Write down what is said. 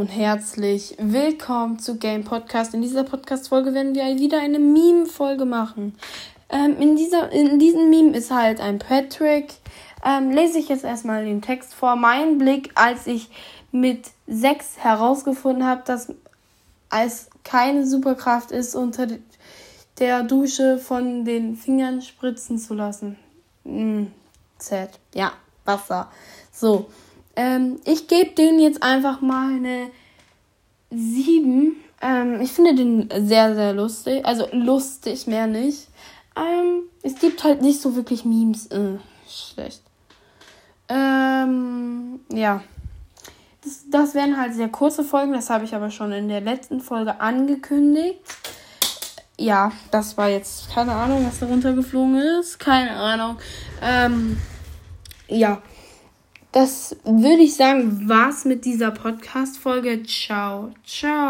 und herzlich willkommen zu Game Podcast. In dieser Podcast-Folge werden wir wieder eine Meme-Folge machen. Ähm, in, dieser, in diesem Meme ist halt ein Patrick. Ähm, lese ich jetzt erstmal den Text vor. Mein Blick, als ich mit 6 herausgefunden habe, dass es keine Superkraft ist, unter der Dusche von den Fingern spritzen zu lassen. Mm, Z. Ja, Wasser. So. Ähm, ich gebe den jetzt einfach mal eine 7. Ähm, ich finde den sehr, sehr lustig. Also lustig mehr nicht. Ähm, es gibt halt nicht so wirklich Memes. Äh, schlecht. Ähm, ja. Das, das wären halt sehr kurze Folgen. Das habe ich aber schon in der letzten Folge angekündigt. Ja, das war jetzt keine Ahnung, was da runtergeflogen ist. Keine Ahnung. Ähm, ja das würde ich sagen, war's mit dieser Podcast-Folge. Ciao, ciao.